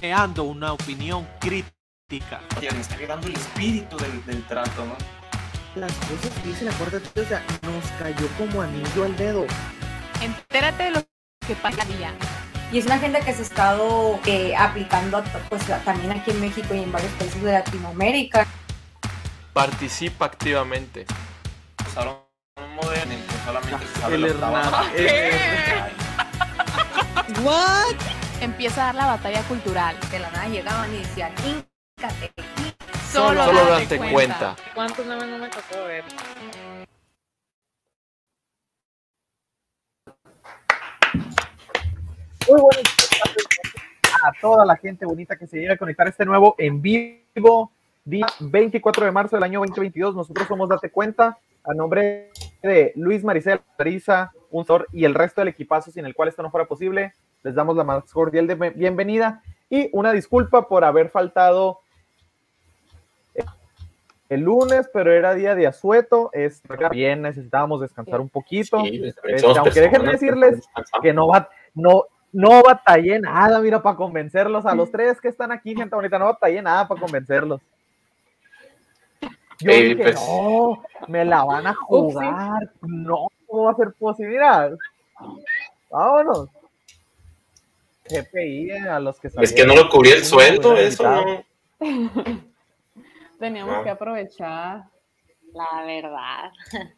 creando una opinión crítica. Está quedando el espíritu del, del trato, ¿no? Las cosas que dice la o sea, nos cayó como anillo al dedo. Entérate de lo que pasa día. Y es una agenda que se ha estado eh, aplicando pues, también aquí en México y en varios países de Latinoamérica. Participa activamente. Usaron un modelo en el que solamente se sabe El lo que estaba- Hernán. ¿What? Empieza a dar la batalla cultural. De la nada llegaban y decían, "Híncate". Solo, Solo date date cuenta. ¿Cuántos nombres no me tocó ver? Muy buenas tardes a toda la gente bonita que se llega a conectar a este nuevo en vivo, día 24 de marzo del año 2022. Nosotros somos Date Cuenta, a nombre de Luis Maricel, Marisa, Unzor y el resto del equipazo sin el cual esto no fuera posible. Les damos la más cordial de bienvenida y una disculpa por haber faltado el lunes, pero era día de asueto. Es bien, necesitábamos descansar un poquito. Sí, Este, aunque déjenme decirles que no va, no, no batallé nada, mira, para convencerlos. A los tres que están aquí, gente bonita, no batallé nada para convencerlos. Yo Ey, dije, pues. no, me la van a jugar. No, ¿cómo va a ser posible? Mira, vámonos. GPI eh, a los que Es que no lo cubría el sueldo, eso no. Teníamos No. que aprovechar. La verdad.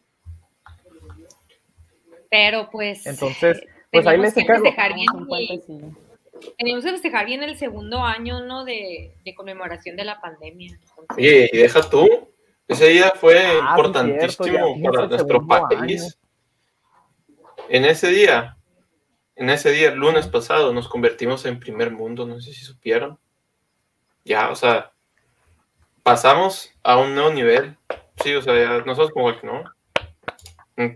Pero pues. Entonces, eh, pues ahí les que festejar bien el- teníamos que festejar bien el segundo año, ¿no? De, de conmemoración de la pandemia. Entonces, Oye, y deja tú. Ese día fue Ah, importantísimo cierto, para nuestro país. En ese día, en ese día, el lunes pasado, nos convertimos en primer mundo, no sé si supieron. Ya, o sea, pasamos a un nuevo nivel. Sí, o sea, ya nosotros como que no. Mm,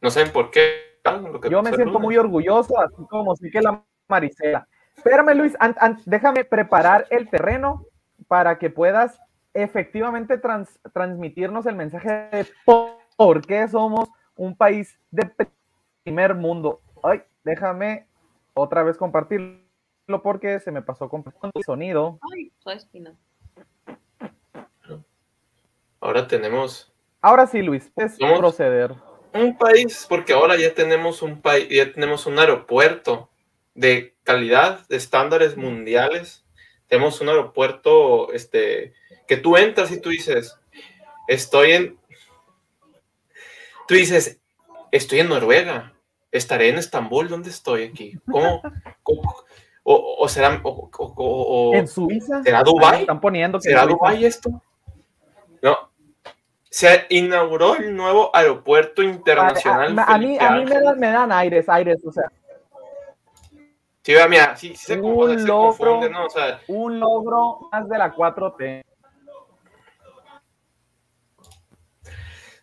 No saben por qué. lo que Yo me siento muy orgulloso, así como sí que la Maricela. Espérame, Luis, an- an- déjame preparar el terreno para que puedas efectivamente trans- transmitirnos el mensaje de por, por qué somos un país de primer mundo. Ay, déjame otra vez compartirlo porque se me pasó con el sonido. Ay, espina. Ahora tenemos Ahora sí, Luis, es Somos- proceder. un país, porque ahora ya tenemos un país, ya tenemos un aeropuerto de calidad, de estándares mundiales. Tenemos un aeropuerto, este, que tú entras y tú dices, estoy en, tú dices, estoy en Noruega, estaré en Estambul, ¿dónde estoy aquí? ¿Cómo? ¿Cómo? O, o será, o, o- En Suiza. ¿será Ahí Dubái? Están poniendo que ¿Será. Dubái esto? No. Se inauguró el nuevo aeropuerto internacional. A, a- a mí, a mí me, dan, me dan aires, aires, o sea, Sí, mira, sí, sí se, Un se logro. confunde, ¿no? O sea, un logro más de la 4T.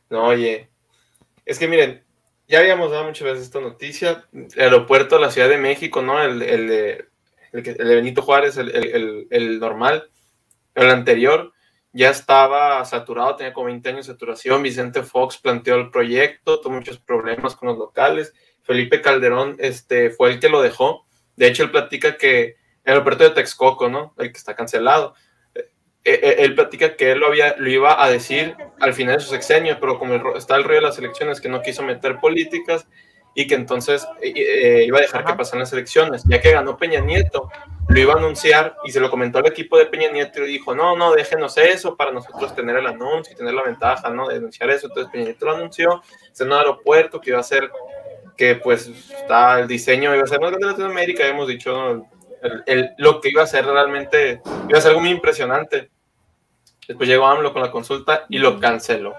no, oye. Es que miren, ya habíamos dado muchas veces esta noticia. El aeropuerto de la Ciudad de México, ¿no? El, el, el, Benito Juárez, el normal, el anterior, ya estaba saturado, tenía como 20 años de saturación. Vicente Fox planteó el proyecto, tuvo muchos problemas con los locales. Felipe Calderón este, fue el que lo dejó. De hecho, él platica que el aeropuerto de Texcoco, ¿no? El que está cancelado. Eh, eh, él platica que él lo, había, lo iba a decir al final de su sexenio, pero como el está el rollo de las elecciones, que no quiso meter políticas y que entonces eh, iba a dejar que pasaran las elecciones. Ya que ganó Peña Nieto, lo iba a anunciar y se lo comentó al equipo de Peña Nieto y dijo, no, no, déjenos eso para nosotros tener el anuncio y tener la ventaja, ¿no? De anunciar eso. Entonces Peña Nieto lo anunció, es un aeropuerto que iba a ser, que pues está el diseño, iba a ser más grande de Latinoamérica, hemos dicho, ¿no? El- el- lo que iba a ser realmente, iba a ser algo muy impresionante. Después llegó AMLO con la consulta y lo canceló.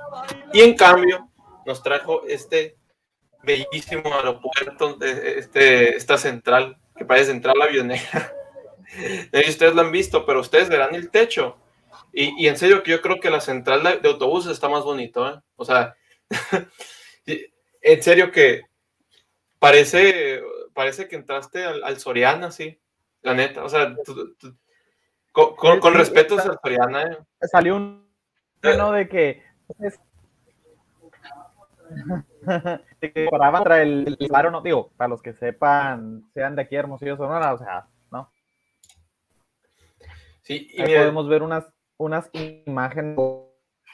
Y en cambio, nos trajo este bellísimo aeropuerto, de este, esta central, que parece central avionera. Ustedes la han visto, pero ustedes verán el techo. Y, y en serio que yo creo que la central de, de autobuses está más bonito, ¿eh? O sea, en serio que parece, parece que entraste al, al Soriana, sí. La neta, o sea, tú- tú- con, con- respeto Soriana, ¿eh? Salió un bueno de que pues, de que contra el, el Faro, no digo, para los que sepan, sean de aquí Hermosillo Sonora, o sea, ¿no? Sí, y Ahí mira, podemos ver unas, unas imágenes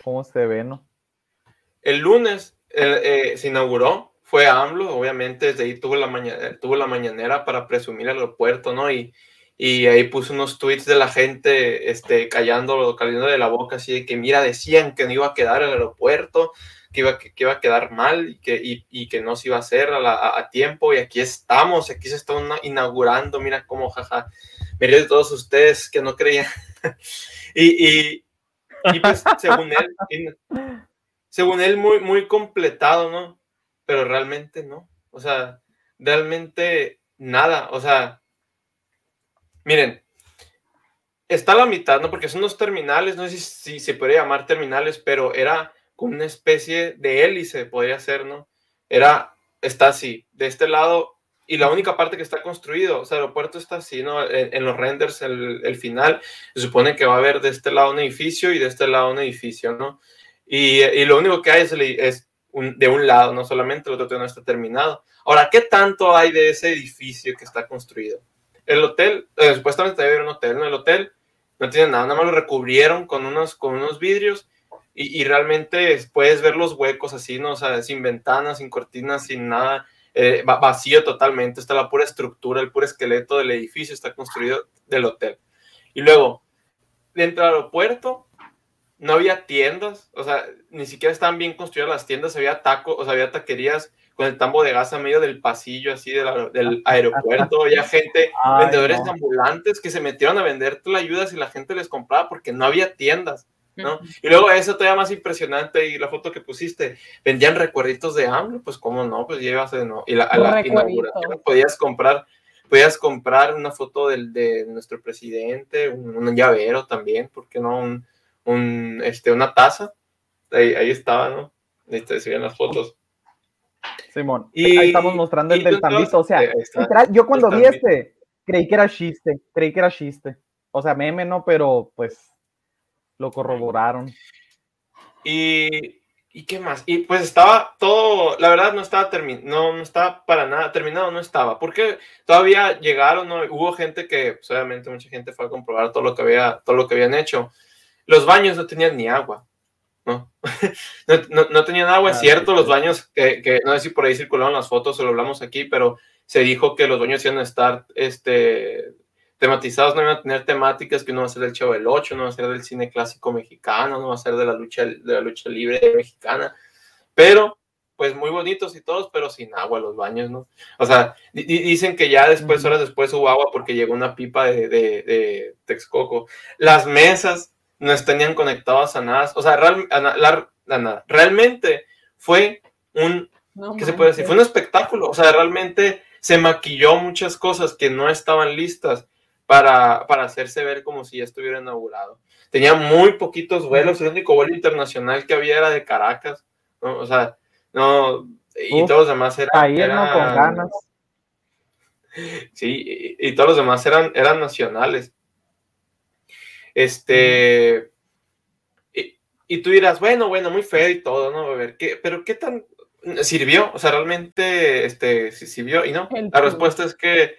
cómo se ve, ¿no? el lunes eh, eh, se inauguró, fue AMLO, obviamente, desde ahí tuvo la, maña- eh, tuvo la mañanera para presumir el aeropuerto, ¿no? Y, y ahí puso unos tweets de la gente este, callándolo, cayéndole la boca, así de que, mira, decían que no iba a quedar el aeropuerto, que iba, que, que iba a quedar mal y que, y, y que no se iba a hacer a, la- a- tiempo, y aquí estamos, aquí se está una- inaugurando, mira cómo, jaja, río de todos ustedes que no creían. y, y, y pues, según él, según él, muy, muy completado, ¿no? Pero realmente no. O sea, realmente nada. O sea, miren, está la mitad, ¿no? Porque son unos terminales, no sé si, se podría llamar terminales, pero era como una especie de hélice, podría ser, ¿no? Era, está así, de este lado, y la única parte que está construido, o sea, el aeropuerto está así, ¿no? En, los renders, el, final, se supone que va a haber de este lado un edificio y de este lado un edificio, ¿no? Y, y lo único que hay es, de un lado, no solamente el otro no está terminado. Ahora, ¿qué tanto hay de ese edificio que está construido? El hotel, eh, supuestamente haber un hotel, ¿no? El hotel no tiene nada, nada más lo recubrieron con unos, con unos vidrios y, y realmente puedes ver los huecos así, ¿no? O sea, sin ventanas, sin cortinas, sin nada, eh, va- vacío totalmente, está la pura estructura, el puro esqueleto del edificio está construido del hotel. Y luego, dentro del aeropuerto, no había tiendas, o sea, ni siquiera estaban bien construidas las tiendas, había tacos, o sea, había taquerías con el tambo de gas a medio del pasillo, así del, aer- del aeropuerto, había gente, Ay, vendedores no. ambulantes que se metieron a vender la ayuda si la gente les compraba porque no había tiendas, ¿no? Y luego eso todavía más impresionante y la foto que pusiste, vendían recuerditos de AMLO, pues cómo no, pues llevas de no, y la, a la inauguración podías comprar, podías comprar una foto del, de nuestro presidente, un, un llavero también, porque no? Un, un, este, una taza, ahí, ahí estaba, ¿no? Ahí te se las fotos. Simón, Y- ahí estamos mostrando el del tambito. O sea, está. yo cuando vi este, creí que era chiste, creí que era chiste. O sea, meme no, pero pues lo corroboraron. Y, ¿y qué más? Y pues estaba todo, la verdad no estaba terminado, no, no estaba para nada terminado, no estaba, porque todavía llegaron, ¿no? hubo gente que, pues, obviamente mucha gente fue a comprobar todo lo que había, todo lo que habían hecho. Los baños no tenían ni agua, ¿no? no, no- no tenían agua, es Ah, cierto, sí, los baños, que, que no sé si por ahí circularon las fotos o lo hablamos aquí, pero se dijo que los baños iban a estar, este, tematizados, no iban a tener temáticas que uno va a ser del Chavo del 8, no va a ser del cine clásico mexicano, no va a ser de la lucha, de la lucha libre mexicana, pero pues muy bonitos y todos, pero sin agua los baños, ¿no? O sea, di- di- dicen que ya después, horas después hubo agua porque llegó una pipa de, de, de Texcoco. Las mesas no estaban conectadas a nada, o sea, real- a la- a nada. realmente fue un No ¿qué se puede decir? Fue un espectáculo, o sea, realmente se maquilló muchas cosas que no estaban listas para, para hacerse ver como si ya estuviera inaugurado. Tenía muy poquitos vuelos, el único vuelo internacional que había era de Caracas, ¿no? O sea, no, y Uf, todos los demás eran... Ahí no con ganas. Sí, y, y todos los demás eran, eran nacionales. Este. Y, y tú dirás, bueno, bueno, muy feo y todo, ¿no? A ver, ¿qué, pero ¿qué tan sirvió? O sea, realmente este, sirvió y no. La respuesta es que.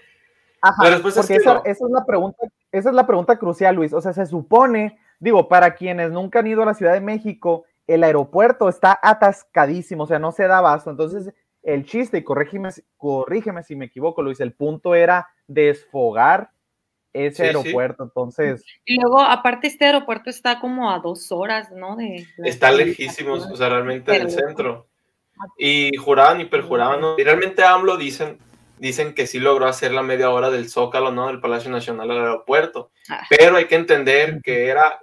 Ajá, La respuesta es que esa, no. esa es la pregunta, esa es la pregunta crucial, Luis. O sea, se supone, digo, para quienes nunca han ido a la Ciudad de México, el aeropuerto está atascadísimo, o sea, no se da abasto. Entonces, el chiste, y corrígeme, corrígeme si me equivoco, Luis, el punto era desfogar ese Sí, sí. aeropuerto. Entonces, Y luego, aparte, este aeropuerto está como a dos horas, ¿no? De, de- Está lejísimos, o sea, realmente del centro. Y juraban y perjuraban, ¿no? Y realmente AMLO dicen, dicen que sí logró hacer la media hora del Zócalo, ¿no? Del Palacio Nacional al aeropuerto. Ah. Pero hay que entender que era,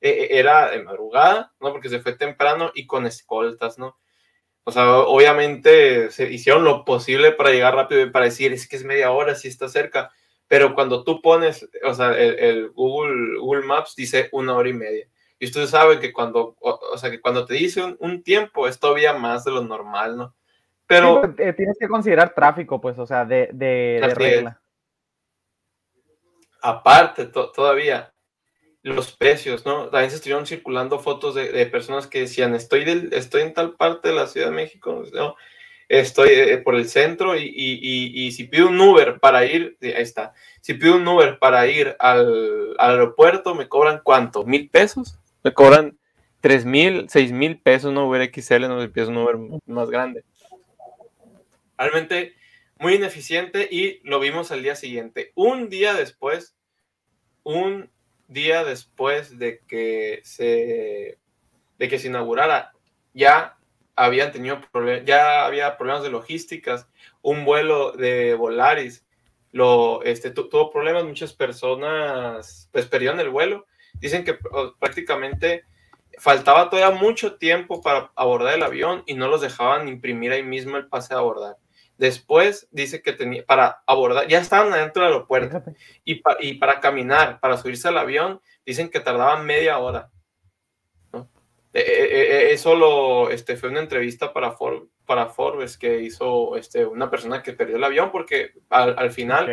eh, era de madrugada, ¿no? Porque se fue temprano y con escoltas, ¿no? O sea, obviamente se hicieron lo posible para llegar rápido y para decir, es que es media hora, sí está cerca. Pero cuando tú pones, o sea, el, el Google, Google Maps dice una hora y media. Y ustedes saben que cuando, o, o sea, que cuando te dice un, un tiempo es todavía más de lo normal, ¿no? Pero sí, eh, tienes que considerar tráfico, pues, o sea, de, de- de regla. aparte to- todavía los precios, ¿no? También se estuvieron circulando fotos de, de personas que decían, estoy, del, estoy en tal parte de la Ciudad de México, ¿no? Estoy eh, por el centro y, y- y- y si pido un Uber para ir, ahí está, si pido un Uber para ir al, al aeropuerto, me cobran cuánto, mil pesos, me cobran tres mil, seis mil pesos, no Uber XL, no pides un Uber más grande. Realmente muy ineficiente y lo vimos al día siguiente. Un día después, un día después de que se, de que se inaugurara, ya habían tenido problemas, ya había problemas de logísticas, un vuelo de Volaris lo, este, tu- tuvo problemas, muchas personas pues perdieron el vuelo, dicen que oh, prácticamente faltaba todavía mucho tiempo para abordar el avión y no los dejaban imprimir ahí mismo el pase de abordar. Después dice que tenía para abordar, ya estaban adentro del aeropuerto y, pa- y para caminar, para subirse al avión, dicen que tardaban media hora. Eh, eh, eh, eso lo, este, fue una entrevista para, For- para Forbes que hizo este, una persona que perdió el avión porque al, al final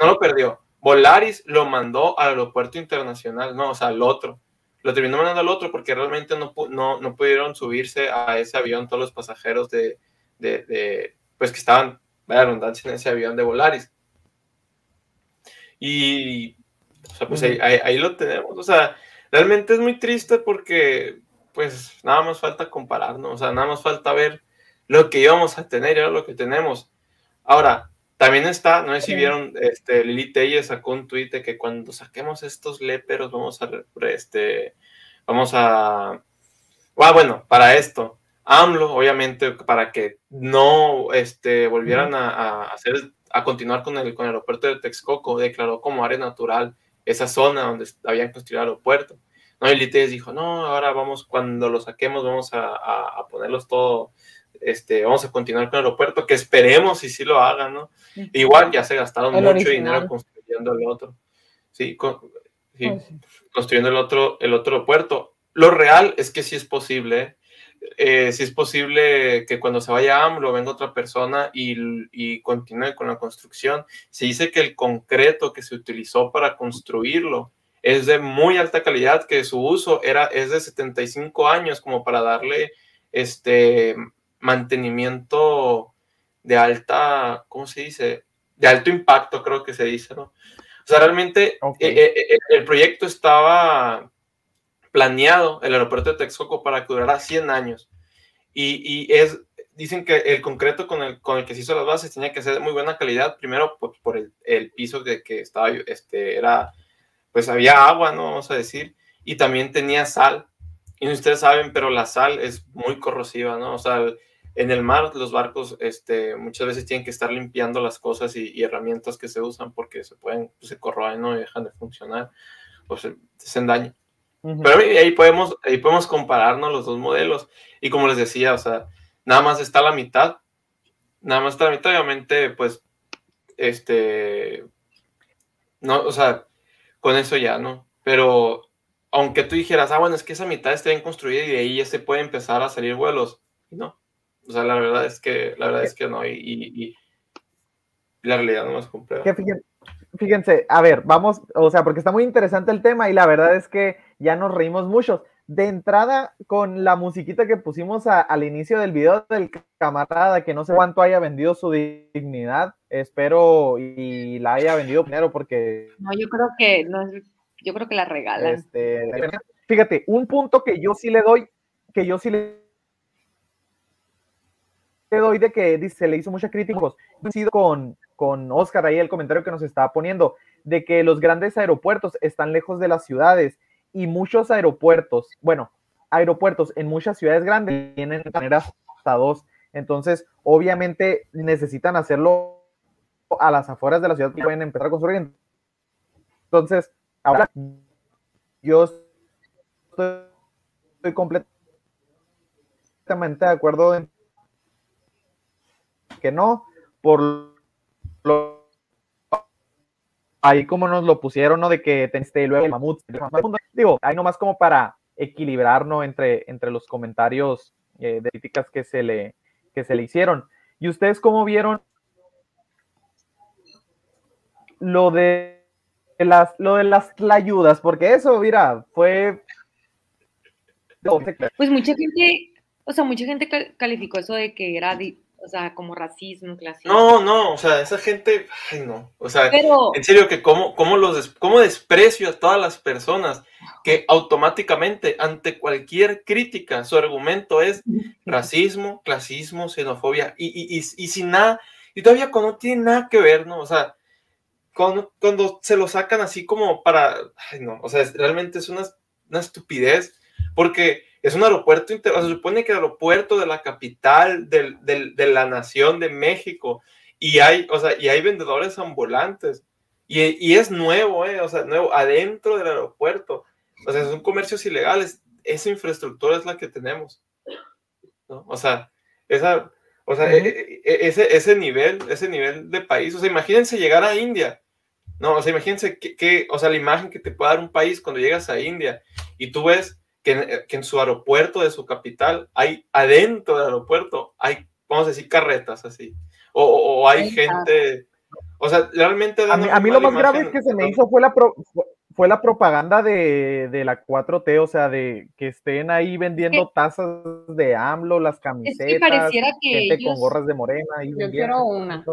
no lo perdió. Volaris lo mandó al aeropuerto internacional, no, o sea, al otro. Lo terminó mandando al otro porque realmente no, no, no pudieron subirse a ese avión todos los pasajeros de, de, de, pues que estaban, vaya redundancia, en ese avión de Volaris. Y, o sea, pues ahí, ahí- ahí lo tenemos. O sea, realmente es muy triste porque, pues, nada más falta compararnos. O sea, nada más falta ver lo que íbamos a tener y ahora lo que tenemos. Ahora, también está, no sé si vieron, este, Lili Telle sacó un tuit de que cuando saquemos estos léperos vamos a, este, vamos a, ah, bueno, para esto, AMLO, obviamente, para que no, este, volvieran a, a hacer, a continuar con el, con el aeropuerto de Texcoco, declaró como área natural esa zona donde habían construido el aeropuerto. No, y Lili Telles dijo, no, ahora vamos, cuando lo saquemos, vamos a, a- a ponerlos todo, este, vamos a continuar con el aeropuerto, que esperemos y sí lo hagan, ¿no? Igual ya se gastaron El mucho original. dinero construyendo el otro. Sí, con- sí, sí. construyendo el otro, el otro aeropuerto. Lo real es que sí es posible. ¿eh? Eh, sí es posible que cuando se vaya AMLO venga otra persona y, y continúe con la construcción. Se dice que el concreto que se utilizó para construirlo es de muy alta calidad, que su uso era, es de 75 años como para darle este mantenimiento de alta, ¿cómo se dice? De alto impacto, creo que se dice, ¿no? O sea, realmente eh, eh, eh, el proyecto estaba planeado, el aeropuerto de Texcoco, para que durara 100 años. Y, y es, dicen que el concreto con el, con el que se hizo las bases tenía que ser de muy buena calidad, primero pues, por el, el piso de que estaba, este, era, pues había agua, ¿no? Vamos a decir, y también tenía sal. Y ustedes saben, pero la sal es muy corrosiva, ¿no? O sea, en el mar los barcos este, muchas veces tienen que estar limpiando las cosas y, y herramientas que se usan porque se pueden, pues, se corroen ¿no? y dejan de funcionar o se, hacen daño. Pero ahí ahí podemos, ahí podemos compararnos los dos modelos. Y como les decía, o sea, nada más está la mitad. Nada más está la mitad, obviamente, pues, este, no, o sea, con eso ya, ¿no? Pero aunque tú dijeras, ah, bueno, es que esa mitad está bien construida y de ahí ya se puede empezar a salir vuelos, no. O sea, la verdad es que, la verdad es que no, y, y- y la realidad no compleja. Que fíjense, fíjense, a ver, vamos, o sea, porque está muy interesante el tema y la verdad es que ya nos reímos mucho. De entrada, con la musiquita que pusimos al inicio del video del camarada, que no sé cuánto haya vendido su dignidad, espero y la haya vendido primero porque No, yo creo que no yo creo que la regalan. Este, fíjate, un punto que yo sí le doy, que yo sí le doy de que dice, se le hizo mucha crítica, pues, coincido con, con Oscar ahí el comentario que nos estaba poniendo, de que los grandes aeropuertos están lejos de las ciudades y muchos aeropuertos, bueno, aeropuertos en muchas ciudades grandes tienen maneras hasta dos, entonces obviamente necesitan hacerlo a las afueras de la ciudad que pueden empezar a construir. Entonces, ahora yo estoy, estoy completamente de acuerdo en que no, por lo ahí como nos lo pusieron, ¿no? De que este, luego mamut, digo, ahí nomás como para equilibrar, ¿no? Entre, entre los comentarios eh, de críticas que se le que se le hicieron. ¿Y ustedes cómo vieron lo de las lo de las ayudas? Porque eso, mira, fue Pues mucha gente, o sea, mucha gente cal- calificó eso de que era O sea, como racismo, clasismo. No, no, o sea, esa gente, ay no, o sea, Pero, en serio que cómo, cómo los des- cómo desprecio a todas las personas que automáticamente ante cualquier crítica su argumento es racismo, clasismo, xenofobia y, y, y, y sin nada, y todavía cuando no tiene nada que ver, ¿no? O sea, cuando, cuando se lo sacan así como para, ay no, o sea, es- realmente es una, una estupidez, porque es un aeropuerto, inter- o sea, se supone que el aeropuerto de la capital del- del- de la nación de México, y hay, o sea, y hay vendedores ambulantes, y, y es nuevo, ¿eh? O sea, nuevo, adentro del aeropuerto, o sea, son comercios ilegales, esa infraestructura es la que tenemos, ¿no? O sea, esa, o sea, Ujú. e- e- ese, ese nivel, ese nivel de país, o sea, imagínense llegar a India, no, o sea, imagínense que, que- o sea, la imagen que te puede dar un país cuando llegas a India y tú ves que en, que en su aeropuerto de su capital hay, adentro del aeropuerto, hay, vamos a decir, carretas así, o, o- o hay gente, o sea, realmente da A mí, a mí lo más grave imagen. que se me hizo fue la, pro- fue, fue la propaganda de, de la 4T, o sea, de que estén ahí vendiendo tazas de AMLO, las es camisetas, que pareciera que gente ellos, con gorras de morena. Yo quiero una.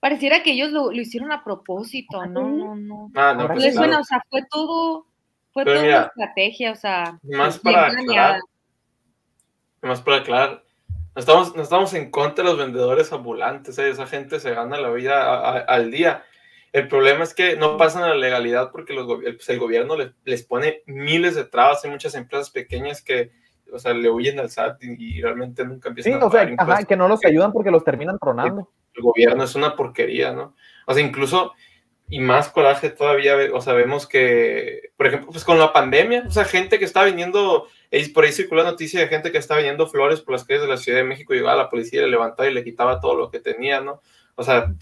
Pareciera que ellos lo, lo hicieron a propósito, no, Ujú. no, no. Ah, no, pues claro. suena, o sea, fue todo, fue Pero toda mira, una estrategia, o sea, más para aclarar, Más para aclarar, no estamos, no estamos en contra de los vendedores ambulantes, ¿eh? esa gente se gana la vida a- a- al día. El problema es que no pasan a la legalidad porque los pues, el gobierno les, les pone miles de trabas. Hay muchas empresas pequeñas que, o sea, le huyen al SAT y, y realmente nunca Sí, empiezan a o sea, ajá, que no los ayudan porque los terminan tronando. El gobierno es una porquería, ¿no? O sea, incluso, y más coraje todavía, o sea, vemos que, por ejemplo, pues con la pandemia, o sea, gente que está vendiendo, por ahí circuló noticia de gente que está vendiendo flores por las calles de la Ciudad de México, llegaba la policía, le levantaba y le quitaba todo lo que tenía, ¿no? O sea,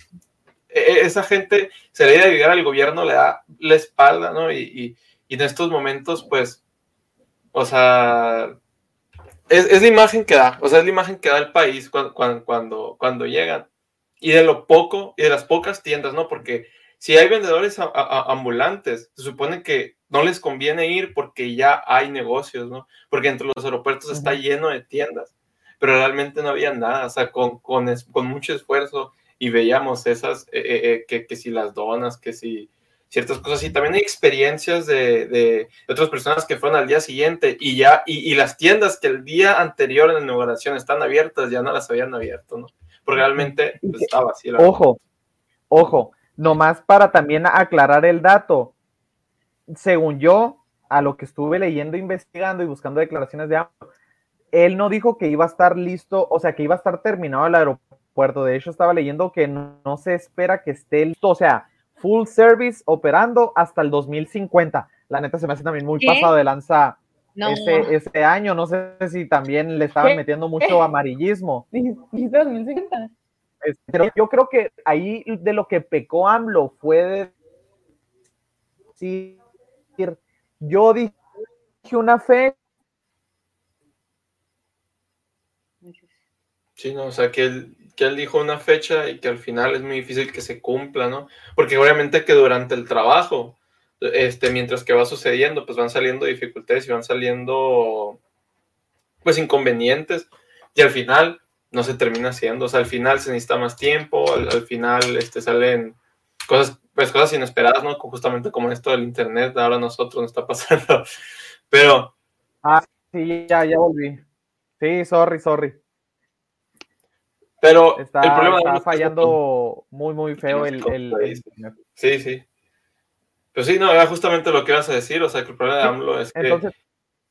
e- e- esa gente se le a ayudar al gobierno, le da la espalda, ¿no? Y, y- y en estos momentos, pues, o sea, es, es la imagen que da, o sea, es la imagen que da el país cuando, cuando, cuando, cuando llegan. Y de lo poco, y de las pocas tiendas, ¿no? Porque si hay vendedores a- a- a- ambulantes, se supone que no les conviene ir porque ya hay negocios, ¿no? Porque entre los aeropuertos está lleno de tiendas, pero realmente no había nada, o sea, con, con, es- con mucho esfuerzo y veíamos esas, eh, eh, eh, que, que si las donas, que si ciertas cosas, y también hay experiencias de, de- de otras personas que fueron al día siguiente y ya, y, y las tiendas que el día anterior en la inauguración están abiertas, ya no las habían abierto, ¿no? Porque realmente pues, estaba así. la- Ojo, ojo, nomás para también aclarar el dato. Según yo, a lo que estuve leyendo, investigando y buscando declaraciones de AMLO, él no dijo que iba a estar listo, o sea, que iba a estar terminado el aeropuerto. De hecho, estaba leyendo que no, no se espera que esté listo, o sea, full service operando hasta el 2050. La neta se me hace también muy ¿Qué? pasado de lanza No, ese, ese año. No sé si también le estaban ¿Qué? metiendo mucho amarillismo. Dijiste 2050. Pero yo creo que ahí de lo que pecó AMLO fue de decir, yo dije una fe, Sí, no, o sea, que él, que él dijo una fecha y que al final es muy difícil que se cumpla, ¿no? Porque obviamente que durante el trabajo, este, mientras que va sucediendo, pues van saliendo dificultades y van saliendo, pues, inconvenientes y al final no se termina haciendo, o sea, al final se necesita más tiempo, al, al final, este, salen cosas, pues, cosas inesperadas, ¿no? Justamente como esto del internet, ahora a nosotros nos está pasando, pero... sí, ya, ya volví. Sí, sorry, sorry. Pero Está, el problema está fallando muy, muy feo el, el- el- Sí, sí. Pues sí, no, era justamente lo que ibas a decir, o sea, que el problema de AMLO es que Entonces,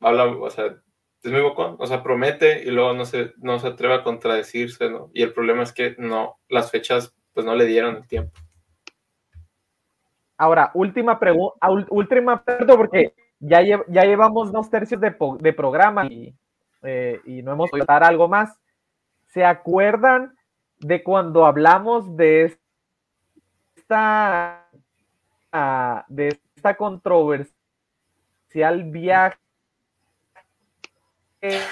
habla, o sea, es muy bocón, o sea, promete y luego no se, no se atreve a contradecirse, ¿no? Y el problema es que no, las fechas, pues no le dieron el tiempo. ahora, última pregunta, última pregunta, porque ya, lle- ya llevamos dos tercios de, de programa y, eh, y no hemos podido dar algo más. ¿Se acuerdan de cuando hablamos de esta, ah, de esta controversial viaje?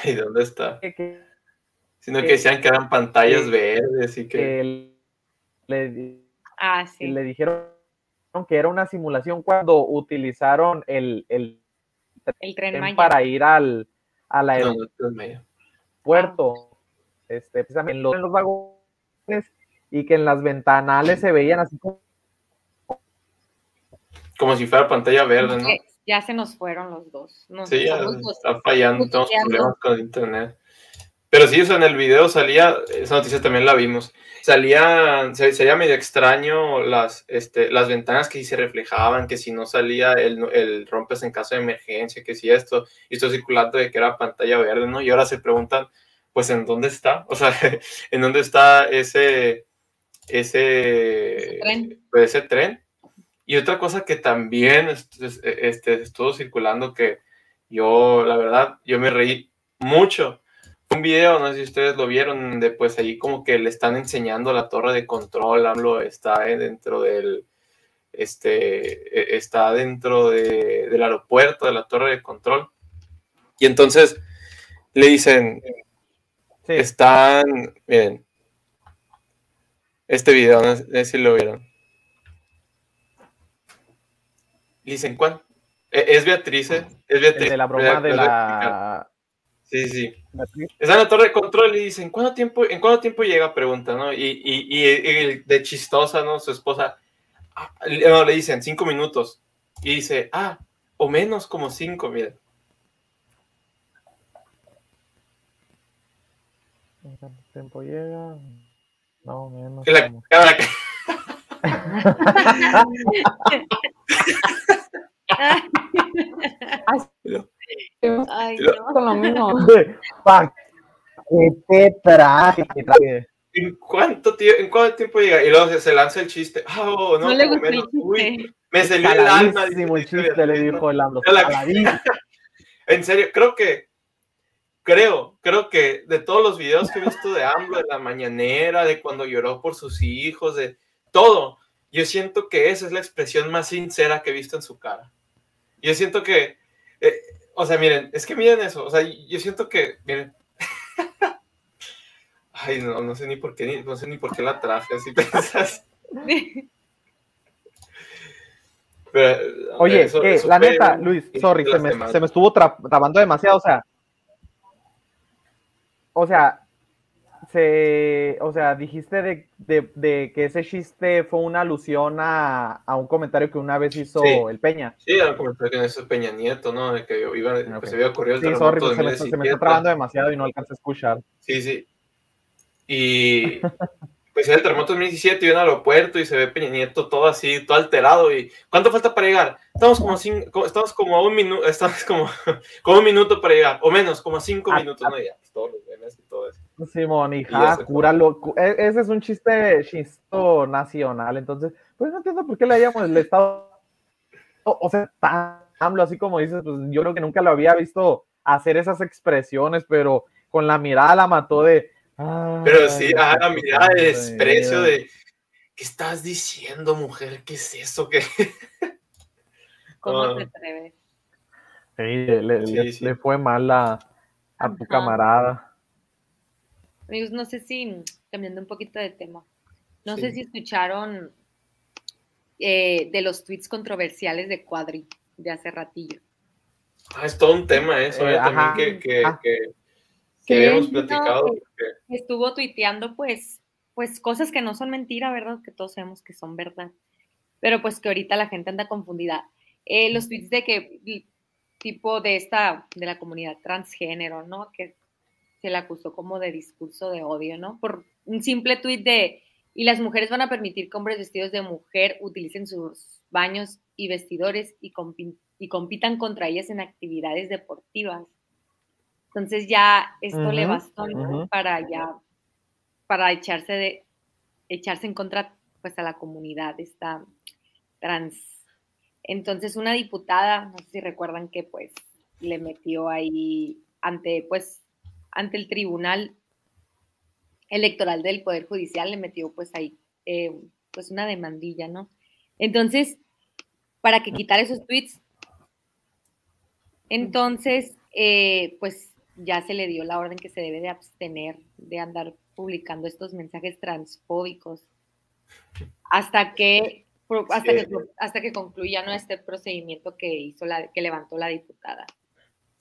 ¿Y dónde está? que- Sino que que- decían que eran pantallas que- verdes y que... que le, ah, y sí. le dijeron que era una simulación cuando utilizaron el, el El tren tren para ir al, al No, no, aeropuerto. este, precisamente en los, en los vagones y que en las ventanales se veían así como Como si fuera pantalla verde, ¿no? Ya se nos fueron los dos. Nos Sí, ya está fallando, tenemos problemas con el internet. Pero sí, o sea, en el video salía, esa noticia también la vimos, salía, se, sería medio extraño las, este, las ventanas que sí se reflejaban, que si no salía el, el rompes en caso de emergencia, que si esto, y esto circulando de que era pantalla verde, ¿no? Y ahora se preguntan, pues, ¿en dónde está? O sea, ¿en dónde está ese, ese, Ese tren. pues, ese tren? Y otra cosa que también es- este, estuvo circulando que yo, la verdad, yo me reí mucho. Un video, no sé si ustedes lo vieron, donde pues ahí como que le están enseñando la torre de control, AMLO está dentro del, este, eh, está dentro de- del aeropuerto, de la torre de control. Y entonces le dicen, sí, están, miren, este video, no sé si lo vieron. Le dicen, ¿cuál? Eh, Es Beatriz, ¿eh? Es el Beatriz. de la broma de la Sí, sí. Está en la torre de control y dicen, ¿cuánto tiempo, ¿en cuánto tiempo llega? Pregunta, ¿no? Y, y, y, y de chistosa, ¿no? Su esposa, ah, le- no, le dicen, cinco minutos. Y dice, ah, o menos como cinco, miren. ¿En cuánto tiempo llega? No, menos. La como- Ay, no. Con lo mismo. Qué te traje. ¿En cuánto, tie- ¿En cuánto tiempo llega? Y luego se, lanza el chiste. Ah, oh, no, No le gustó el menos. Uy, chiste. me salió el alma. El chiste, le dijo el AMLO. La- Saladísimo. En serio, creo que, creo, creo que de todos los videos que he visto de AMLO, de la mañanera, de cuando lloró por sus hijos, de todo, yo siento que esa es la expresión más sincera que he visto en su cara. Yo siento que, eh, o sea, miren, es que miren eso, o sea, yo siento que, miren. Ay, no, no sé ni por qué, ni- no sé ni por qué la traje, así pensas. Pero, Oye, eso- eso la neta, Luis, sorry, se me, se me estuvo tra- trabando demasiado, o sea. O sea, se, o sea, dijiste de, de- de que ese chiste fue una alusión a, a un comentario que una vez hizo Sí. el Peña. Sí, era como que eso Peña Nieto, ¿no? De que iba, pues, se había ocurrido el Sí, terremoto sorry, de se me, se me 2017. está trabando demasiado y no alcanzo a escuchar. Sí, sí. Y pues era el terremoto de 2017 y en el aeropuerto y se ve Peña Nieto todo así, todo alterado. y ¿Cuánto falta para llegar? Estamos como, a cin- como- estamos como a un minuto, estamos como, como un minuto para llegar, o menos, como a cinco Ah, minutos, ¿no? Y ya, pues, todos los memes y todo eso. Simón, hija, se fue. cúralo. cu- e- Ese es un chiste chisto nacional, entonces, pues no entiendo por qué le hayamos el estado. O, o sea, tan AMLO, así como dices, pues yo creo que nunca lo había visto hacer esas expresiones, pero con la mirada la mató de. Pero sí, "Ay, ah, la mirada de desprecio vida". de, ¿qué estás diciendo, mujer? ¿Qué es eso? ¿Qué? ¿Cómo te atreves? Sí, le, Sí, le- sí. le fue mal a, a tu camarada. Amigos, no sé si, cambiando un poquito de tema, no Sí. sé si escucharon eh, de los tweets controversiales de Cuadri de hace ratillo. Ah, es todo un tema eso, Eh, eh, ajá. también que, que, Ah. que, que Sí, habíamos platicado. porque- Estuvo tuiteando, pues, pues cosas que no son mentira, ¿verdad? Que todos sabemos que son verdad. Pero pues que ahorita la gente anda confundida. Eh, los tweets de que, tipo de esta, de la comunidad transgénero, ¿no? Que se le acusó como de discurso de odio, ¿no? Por un simple tweet de, y las mujeres van a permitir que hombres vestidos de mujer utilicen sus baños y vestidores y, compi- y compitan contra ellas en actividades deportivas. Entonces ya esto le Ujú, bastó ¿no? ujú. para ya, para echarse de, echarse en contra pues a la comunidad esta trans. Entonces una diputada, no sé si recuerdan que pues le metió ahí ante pues ante el tribunal electoral del Poder Judicial, le metió pues ahí eh, pues una demandilla, ¿no? Entonces, para que quitara esos tweets, entonces, eh, pues ya se le dio la orden que se debe de abstener de andar publicando estos mensajes transfóbicos hasta que hasta, que, hasta que concluya ¿no? este procedimiento que hizo la que levantó la diputada.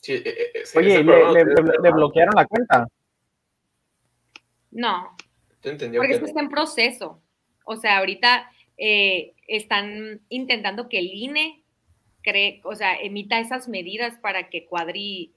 Sí, eh, eh, sí, Oye, ¿le, grabado. bloquearon la cuenta? No, Te entendió porque que esto no. está en proceso. O sea, ahorita eh, están intentando que el INE cree, o sea, emita esas medidas para que Cuadri,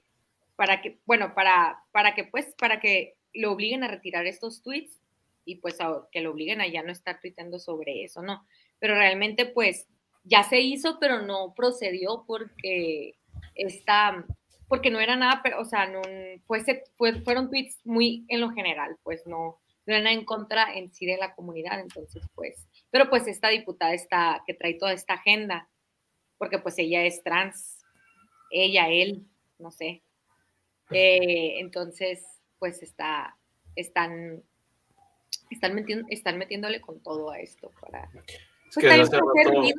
para que, bueno, para, para que pues, para que lo obliguen a retirar estos tweets y pues a- que lo obliguen a ya no estar tuiteando sobre eso, ¿no? Pero realmente pues ya se hizo, pero no procedió porque está, porque no era nada, pero, o sea, no, fuese, fue, fueron tweets muy en lo general, pues no, no era nada en contra en sí de la comunidad, entonces pues, pero pues esta diputada está, que trae toda esta agenda, porque pues ella es trans, ella, él, no sé. Eh, entonces, pues está, están, están, metiendo, están metiéndole con todo a esto para... Es Pues que desde hace.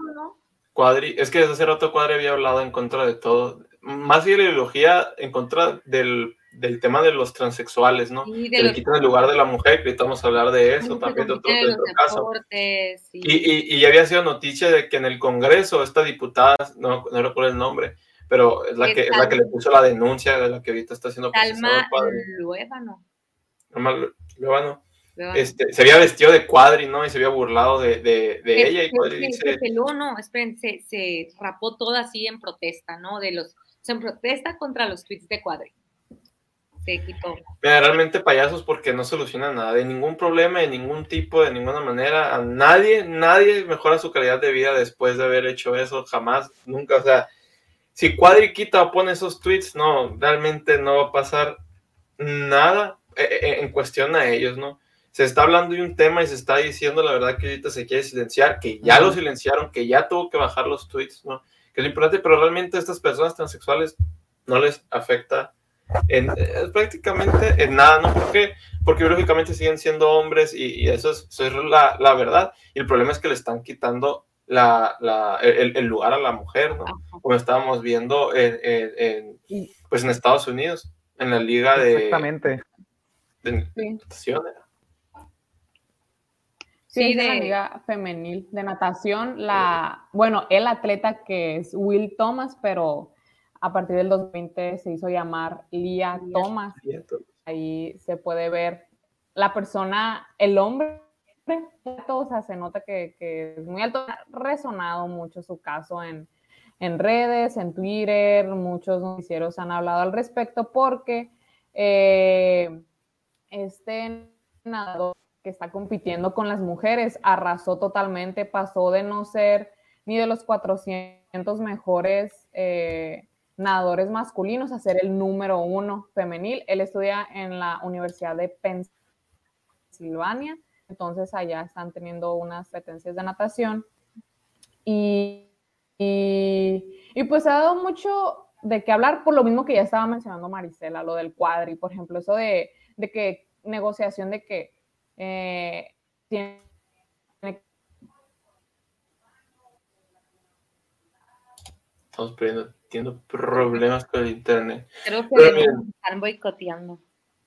Cuadri, es que desde hace rato Cuadri había hablado en contra de todo, más bien la ideología en contra del, del tema de los transexuales, ¿no? Que de le los, quitan el lugar de la mujer, que vamos a hablar de eso que también, de otro, de otro caso. deportes y- Y, y, y ya había sido noticia de que en el Congreso esta diputada, no, no recuerdo el nombre, pero es la, que, es la que le puso la denuncia de la que ahorita está haciendo Cuadri. Luébano. Luébano. Este, se había vestido de Cuadri, ¿no? Y se había burlado de, de, ella y se- dice... se peló, no, esperen, se, se rapó toda así en protesta, ¿no? De los, se en protesta contra los tweets de Cuadri. Se quitó. Mira, realmente payasos porque no solucionan nada, de ningún problema, de ningún tipo, de ninguna manera. A nadie, nadie mejora su calidad de vida después de haber hecho eso, jamás, nunca. O sea, si Cuadri quita o pone esos tweets, no, realmente no va a pasar nada eh, eh, en cuestión a ellos, ¿no? Se está hablando de un tema y se está diciendo la verdad que ahorita se quiere silenciar, que ya lo silenciaron, que ya tuvo que bajar los tweets, ¿no? Que es lo importante, pero realmente a estas personas transexuales no les afecta en, eh, prácticamente en nada, ¿no? ¿Por qué? Porque biológicamente siguen siendo hombres y, y eso, es, eso es la, la verdad. Y el problema es que le están quitando la, la- el, el lugar a la mujer, ¿no? Como estábamos viendo en, en- en, pues en Estados Unidos, en la liga de, Exactamente. de Sí. Sí, Sí, de la liga femenil de natación. La, bueno, el atleta que es Will Thomas, pero a partir del 2020 se hizo llamar Lia. Thomas. Ahí se puede ver la persona, el hombre, o sea, se nota que, que es muy alto. Ha resonado mucho su caso en, en redes, en Twitter, muchos noticieros han hablado al respecto porque eh, este nadador que está compitiendo con las mujeres arrasó totalmente, pasó de no ser ni de los 400 mejores eh, nadadores masculinos a ser el número uno femenil. Él estudia en la Universidad de Pensilvania, entonces allá están teniendo unas competencias de natación y, y, y pues ha dado mucho de qué hablar por lo mismo que ya estaba mencionando Marisela, lo del cuadri, por ejemplo, eso de, de que negociación de que eh, tiene estamos perdiendo, teniendo problemas con el internet. Creo que Pero le miren. están boicoteando.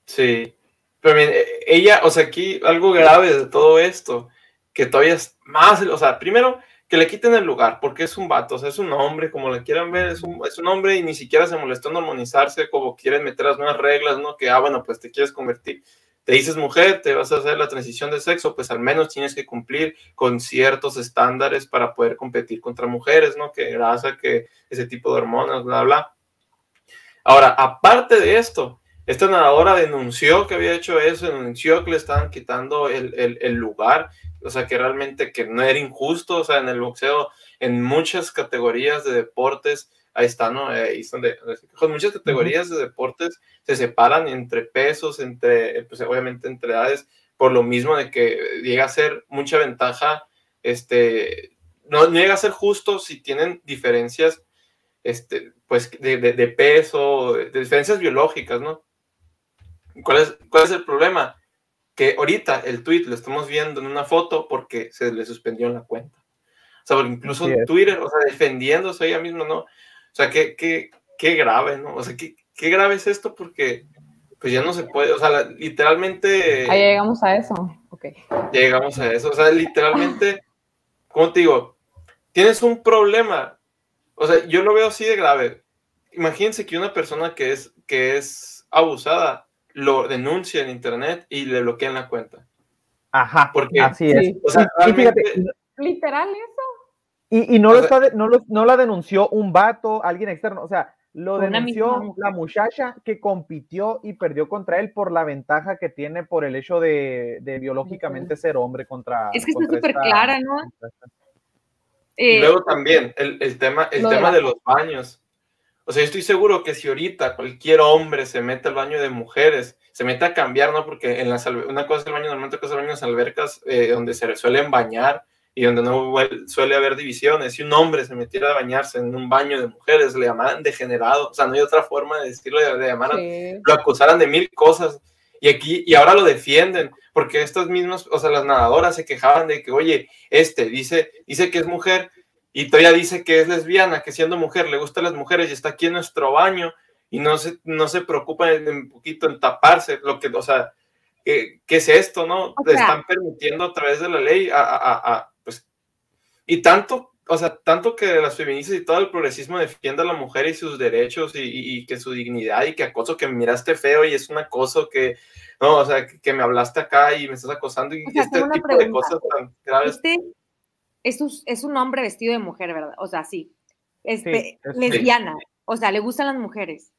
Sí, pero miren, eh, ella, o sea, aquí algo grave de todo esto, que todavía es más, o sea, primero que le quiten el lugar, porque es un vato, o sea, es un hombre, como le quieran ver, es un, es un hombre y ni siquiera se molestó en armonizarse, como quieren meter las nuevas reglas, ¿no? Que, ah, bueno, pues te quieres convertir, te dices mujer, te vas a hacer la transición de sexo, pues al menos tienes que cumplir con ciertos estándares para poder competir contra mujeres, ¿no? Que grasa, que ese tipo de hormonas, bla, bla. Ahora, aparte de esto, esta nadadora denunció que había hecho eso, denunció que le estaban quitando el, el- el lugar, o sea, que realmente que no era injusto, o sea, en el boxeo, en muchas categorías de deportes, ahí está, ¿no? Ahí están de, con muchas categorías de deportes se separan entre pesos, entre, pues obviamente entre edades, por lo mismo de que llega a ser mucha ventaja, este, no, no llega a ser justo si tienen diferencias, este, pues de, de- de peso, de diferencias biológicas, ¿no? ¿Cuál es, ¿Cuál es el problema? Que ahorita el tweet lo estamos viendo en una foto porque se le suspendió en la cuenta. O sea, porque incluso es. Twitter, o sea, defendiéndose ella misma, ¿no? O sea, qué, qué, qué grave, ¿no? O sea, qué, qué grave es esto porque pues ya no se puede, o sea, literalmente Ahí llegamos a eso. Ok. ya llegamos a eso. O sea, literalmente, ¿cómo te digo? Tienes un problema. O sea, yo lo veo así de grave. Imagínense que una persona que es, que es abusada lo denuncia en internet y le bloquean la cuenta. Ajá, Porque- así es. Sí. O sea, fíjate, realmente- Literal eso. Y, y no, O lo sea- está de- no, lo- no la denunció un vato, alguien externo, o sea, lo denunció la muchacha que compitió y perdió contra él por la ventaja que tiene por el hecho de, de biológicamente ser hombre contra. Es que está súper clara, ¿no? esta- Y Eh, luego también el, el tema, el de tema de los baños. O sea, yo estoy seguro que si ahorita cualquier hombre se mete al baño de mujeres, se mete a cambiar, ¿no? Porque en las una cosa es el baño normal, otra cosa es el baño en las albercas, eh, donde se suelen bañar y donde no suele haber divisiones. Si un hombre se metiera a bañarse en un baño de mujeres, le llamaran degenerado. O sea, no hay otra forma de decirlo, le, le llamaran Sí. lo acusaran de mil cosas y aquí y ahora lo defienden porque estas mismas, o sea, las nadadoras se quejaban de que, oye, este dice dice que es mujer y todavía dice que es lesbiana, que siendo mujer le gustan las mujeres y está aquí en nuestro baño y no se no se preocupa en, un poquito en taparse, lo que, o sea, ¿qué, qué es esto, no? O Le sea- están permitiendo a través de la ley a, a- a- y tanto o sea, tanto que las feministas y todo el progresismo defienda a la mujer y sus derechos y, y- y que su dignidad y que acoso, que me miraste feo y es un acoso que, no, o sea, que, que me hablaste acá y me estás acosando y O sea, este tipo de cosas tan graves. este es un, es un hombre vestido de mujer, ¿verdad? O sea, sí. Este, Sí, es- lesbiana. O sea, le gustan las mujeres.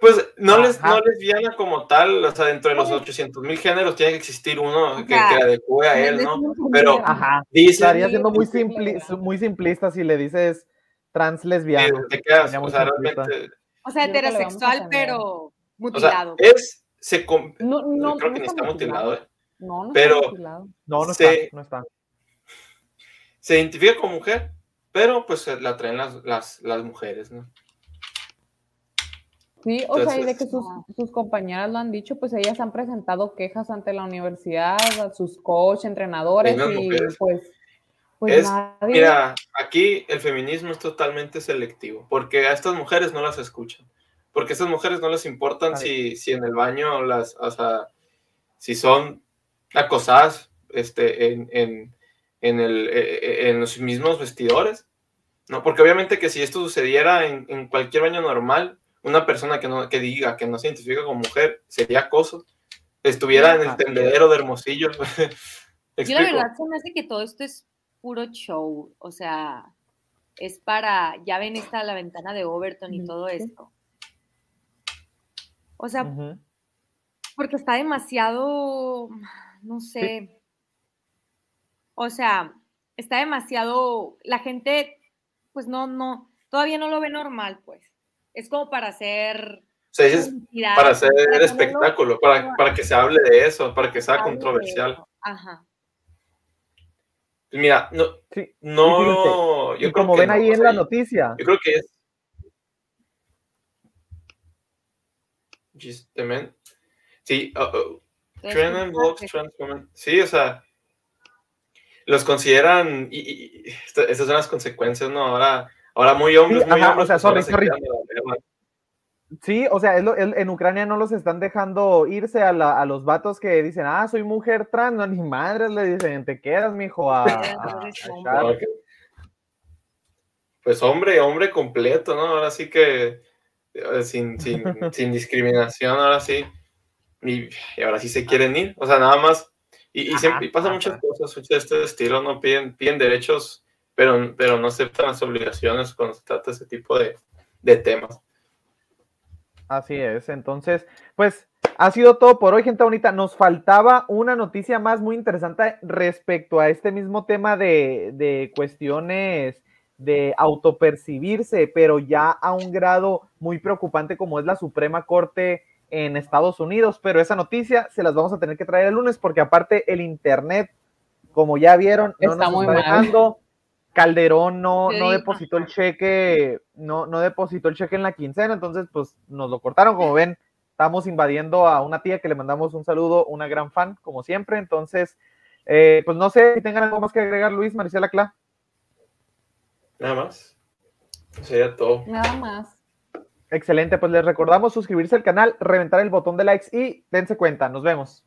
Pues no, les, Ajá. no lesbiana como tal, o sea, dentro de los 800 mil géneros tiene que existir uno que, que adecue a él, ¿no? Pero Ajá. dice, Estaría siendo muy, simpli- muy simplista si le dices trans eh, lesbiana. te quedas, o sea, realmente, O sea, heterosexual, pero o sea, mutilado. es, se, No, no, creo no que ni está está mutilado, ¿eh? No, no Pero- está mutilado. No, no se- está, no está. se identifica como mujer, pero pues la traen las, las, las mujeres, ¿no? Sí, o sea, y de que sus, sus compañeras lo han dicho, pues ellas han presentado quejas ante la universidad, a sus coach, entrenadores, y pues, pues Es- nadie- Mira, aquí el feminismo es totalmente selectivo, porque a estas mujeres no las escuchan, porque a estas mujeres no les importan si, si en el baño las, o sea, si son acosadas este, en, en, en, el, eh, eh, en los mismos vestidores, ¿no? Porque obviamente que si esto sucediera en, en cualquier baño normal, una persona que, no, que diga que no se identifica como mujer sería acoso, estuviera en el tendedero de Hermosillo. ¿Me Yo la explico? verdad se me hace que todo esto es puro show. O sea, es para, ya ven esta la ventana de Overton y todo esto. O sea, porque está demasiado, no sé. O sea, está demasiado, la gente, pues no, no, todavía no lo ve normal, pues. Es como para hacer O sea, para hacer para espectáculo, para, para que se hable de eso, para que sea controversial. Ajá. Pues Mira, no, Sí. no, Y yo Y creo como que ven no, ahí en la yo- noticia, Yo creo que es. Sí, uh, Entonces, trend and blogs, que- trans women. Sí, o sea, los consideran. Y, y- y esta- estas son las consecuencias, ¿no? Ahora, ahora muy hombres, Sí, muy ajá, hombres. o sea, pues sorry, sorry. Sí, o sea, es lo- el- en Ucrania no los están dejando irse a, la- a los vatos que dicen, ah, soy mujer trans, no, ni madres le dicen, te quedas, mijo, a, a- a echar". Ok. Pues hombre, hombre completo, ¿no? Ahora sí que eh, sin, sin, sin discriminación, ahora sí. Y, y ahora sí se quieren ir. O sea, nada más. Y, y siempre y pasan muchas cosas muchas de este estilo, ¿no? Piden, piden derechos, pero, pero no aceptan las obligaciones cuando se trata de ese tipo de, de temas. Así es, entonces, pues ha sido todo por hoy, gente bonita. Nos faltaba una noticia más muy interesante respecto a este mismo tema de, de cuestiones de autopercibirse, pero ya a un grado muy preocupante como es la Suprema Corte en Estados Unidos. Pero esa noticia se las vamos a tener que traer el lunes porque aparte el Internet, como ya vieron, no Está nos muy está mal. dejando. Calderón no, depositó el cheque, no, no depositó el cheque en la quincena, entonces pues nos lo cortaron, como ven, estamos invadiendo a una tía que le mandamos un saludo, una gran fan, como siempre, entonces, eh, pues no sé si tengan algo más que agregar, Luis, Maricela Cla. Nada más. Sería todo. Nada más. Excelente, pues les recordamos suscribirse al canal, reventar el botón de likes y dense cuenta, nos vemos.